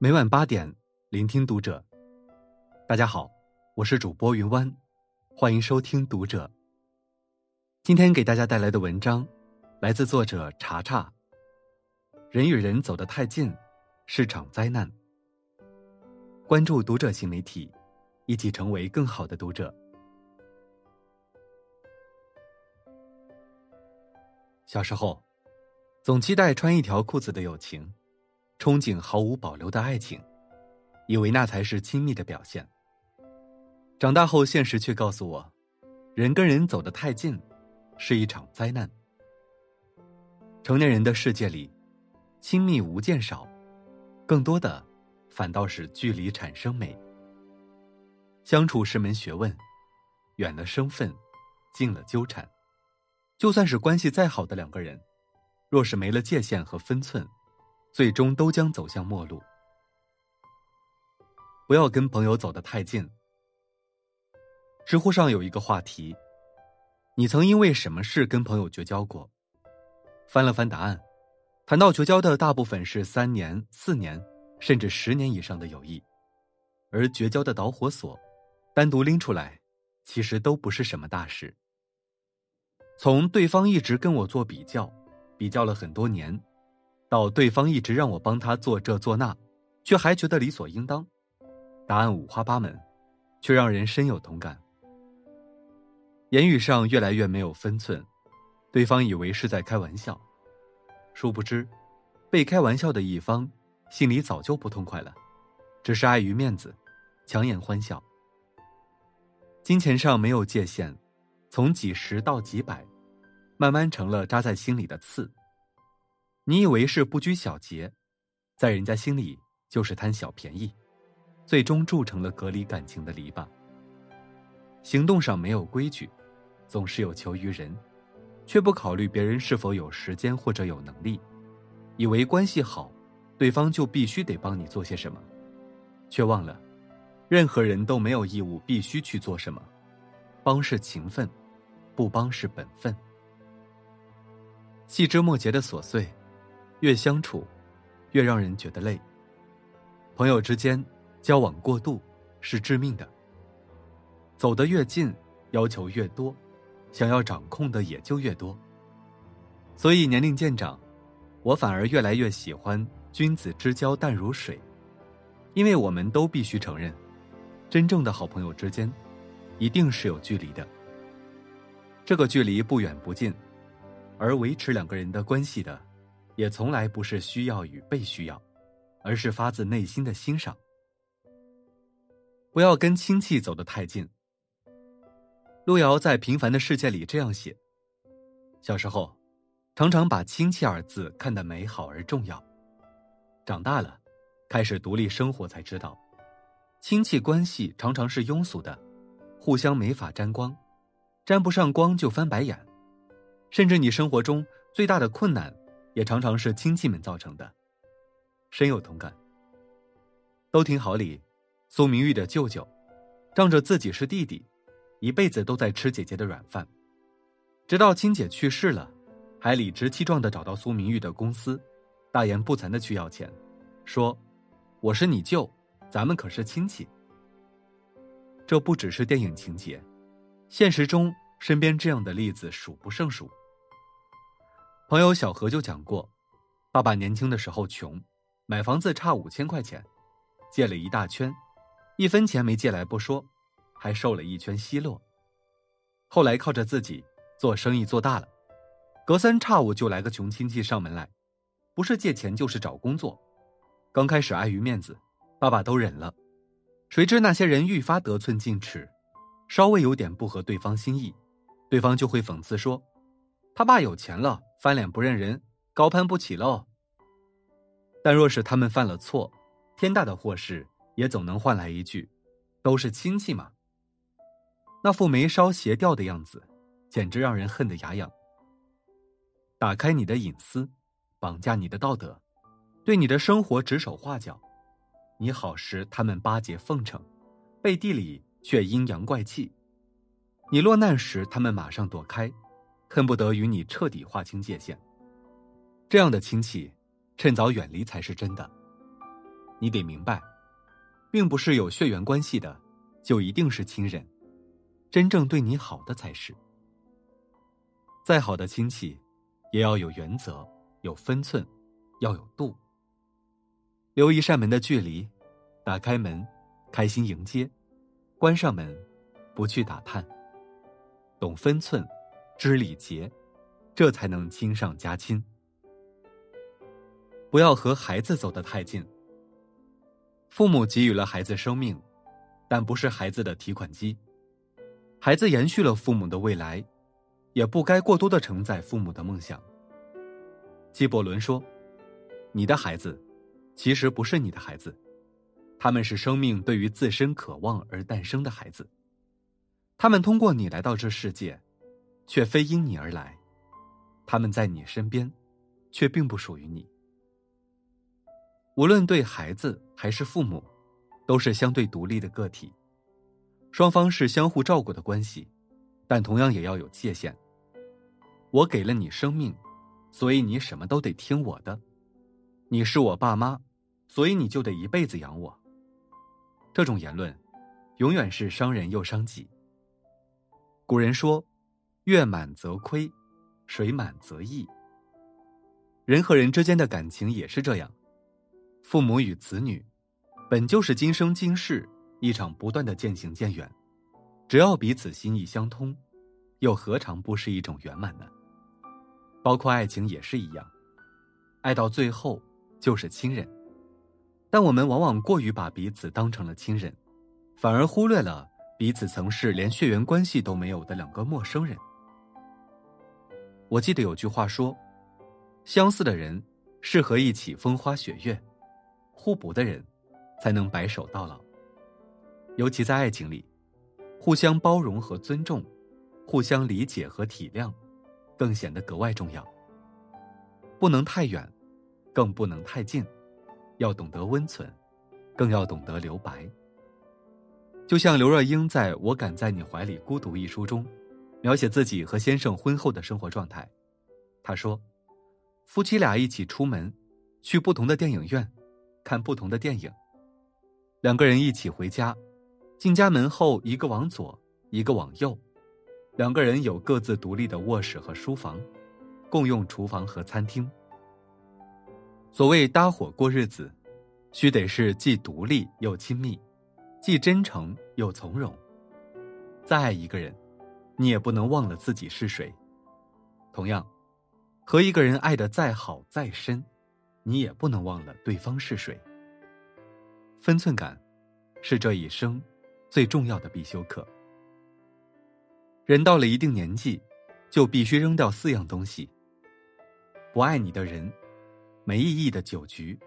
每晚八点，聆听读者。大家好，我是主播云湾，欢迎收听读者。今天给大家带来的文章，来自作者查查。人与人走得太近，是场灾难。关注读者新媒体，一起成为更好的读者。小时候，总期待穿一条裤子的友情。憧憬毫无保留的爱情，以为那才是亲密的表现。长大后，现实却告诉我，人跟人走得太近，是一场灾难。成年人的世界里，亲密无间少，更多的反倒是距离产生美。相处是门学问，远了生分，近了纠缠。就算是关系再好的两个人，若是没了界限和分寸。最终都将走向末路。不要跟朋友走得太近。知乎上有一个话题：你曾因为什么事跟朋友绝交过？翻了翻答案，谈到绝交的大部分是三年、四年，甚至十年以上的友谊，而绝交的导火索，单独拎出来，其实都不是什么大事。从对方一直跟我做比较，比较了很多年。到对方一直让我帮他做这做那，却还觉得理所应当，答案五花八门，却让人深有同感。言语上越来越没有分寸，对方以为是在开玩笑，殊不知，被开玩笑的一方心里早就不痛快了，只是碍于面子，强颜欢笑。金钱上没有界限，从几十到几百，慢慢成了扎在心里的刺。你以为是不拘小节，在人家心里就是贪小便宜，最终铸成了隔离感情的篱笆。行动上没有规矩，总是有求于人，却不考虑别人是否有时间或者有能力，以为关系好，对方就必须得帮你做些什么，却忘了，任何人都没有义务必须去做什么，帮是情分，不帮是本分。细枝末节的琐碎。越相处，越让人觉得累。朋友之间交往过度是致命的。走得越近，要求越多，想要掌控的也就越多。所以年龄渐长，我反而越来越喜欢君子之交淡如水，因为我们都必须承认，真正的好朋友之间，一定是有距离的。这个距离不远不近，而维持两个人的关系的。也从来不是需要与被需要，而是发自内心的欣赏。不要跟亲戚走得太近。路遥在《平凡的世界》里这样写：小时候，常常把“亲戚”二字看得美好而重要；长大了，开始独立生活，才知道，亲戚关系常常是庸俗的，互相没法沾光，沾不上光就翻白眼，甚至你生活中最大的困难。也常常是亲戚们造成的，深有同感。《都挺好》里，苏明玉的舅舅，仗着自己是弟弟，一辈子都在吃姐姐的软饭，直到亲姐去世了，还理直气壮的找到苏明玉的公司，大言不惭的去要钱，说：“我是你舅，咱们可是亲戚。”这不只是电影情节，现实中身边这样的例子数不胜数。朋友小何就讲过，爸爸年轻的时候穷，买房子差五千块钱，借了一大圈，一分钱没借来不说，还受了一圈奚落。后来靠着自己做生意做大了，隔三差五就来个穷亲戚上门来，不是借钱就是找工作。刚开始碍于面子，爸爸都忍了，谁知那些人愈发得寸进尺，稍微有点不合对方心意，对方就会讽刺说，他爸有钱了。翻脸不认人，高攀不起喽。但若是他们犯了错，天大的祸事也总能换来一句：“都是亲戚嘛。”那副眉梢斜掉的样子，简直让人恨得牙痒。打开你的隐私，绑架你的道德，对你的生活指手画脚。你好时，他们巴结奉承，背地里却阴阳怪气。你落难时，他们马上躲开。恨不得与你彻底划清界限。这样的亲戚，趁早远离才是真的。你得明白，并不是有血缘关系的就一定是亲人，真正对你好的才是。再好的亲戚，也要有原则、有分寸，要有度。留一扇门的距离，打开门，开心迎接；关上门，不去打探。懂分寸，知礼节，这才能亲上加亲。不要和孩子走得太近。父母给予了孩子生命，但不是孩子的提款机。孩子延续了父母的未来，也不该过多的承载父母的梦想。纪伯伦说：“你的孩子，其实不是你的孩子，他们是生命对于自身渴望而诞生的孩子。他们通过你来到这世界，却非因你而来。他们在你身边，却并不属于你。”无论对孩子还是父母，都是相对独立的个体，双方是相互照顾的关系，但同样也要有界限。我给了你生命，所以你什么都得听我的。你是我爸妈，所以你就得一辈子养我。这种言论，永远是伤人又伤己。古人说：“月满则亏，水满则溢。”人和人之间的感情也是这样。父母与子女，本就是今生今世一场不断的渐行渐远。只要彼此心意相通，又何尝不是一种圆满呢？包括爱情也是一样，爱到最后就是亲人。但我们往往过于把彼此当成了亲人，反而忽略了彼此曾是连血缘关系都没有的两个陌生人。我记得有句话说：“相似的人适合一起风花雪月。”互补的人，才能白首到老。尤其在爱情里，互相包容和尊重，互相理解和体谅，更显得格外重要。不能太远，更不能太近，要懂得温存，更要懂得留白。就像刘若英在我敢在你怀里孤独一书中，描写自己和先生婚后的生活状态。他说：“夫妻俩一起出门，去不同的电影院。”看不同的电影，两个人一起回家，进家门后，一个往左，一个往右，两个人有各自独立的卧室和书房，共用厨房和餐厅。所谓搭伙过日子，须得是既独立又亲密，既真诚又从容。再爱一个人，你也不能忘了自己是谁。同样，和一个人爱的再好再深。你也不能忘了对方是谁。分寸感，是这一生最重要的必修课。人到了一定年纪，就必须扔掉四样东西：不爱你的人，没意义的酒局，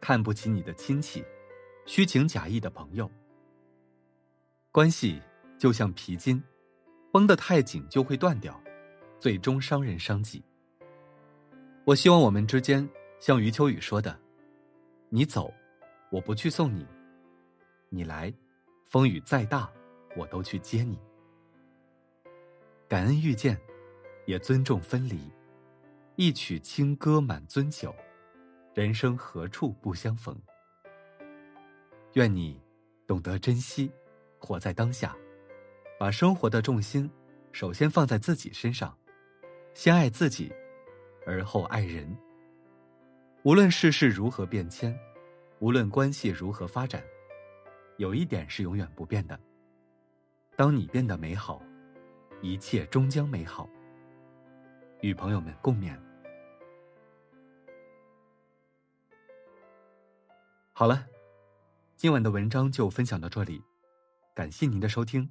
看不起你的亲戚，虚情假意的朋友。关系就像皮筋，绷得太紧就会断掉，最终伤人伤己。我希望我们之间。像余秋雨说的：“你走，我不去送你；你来，风雨再大，我都去接你。感恩遇见，也尊重分离。一曲清歌满樽酒，人生何处不相逢？愿你懂得珍惜，活在当下，把生活的重心首先放在自己身上，先爱自己，而后爱人。”无论世事如何变迁，无论关系如何发展，有一点是永远不变的：当你变得美好，一切终将美好。与朋友们共勉。好了，今晚的文章就分享到这里，感谢您的收听。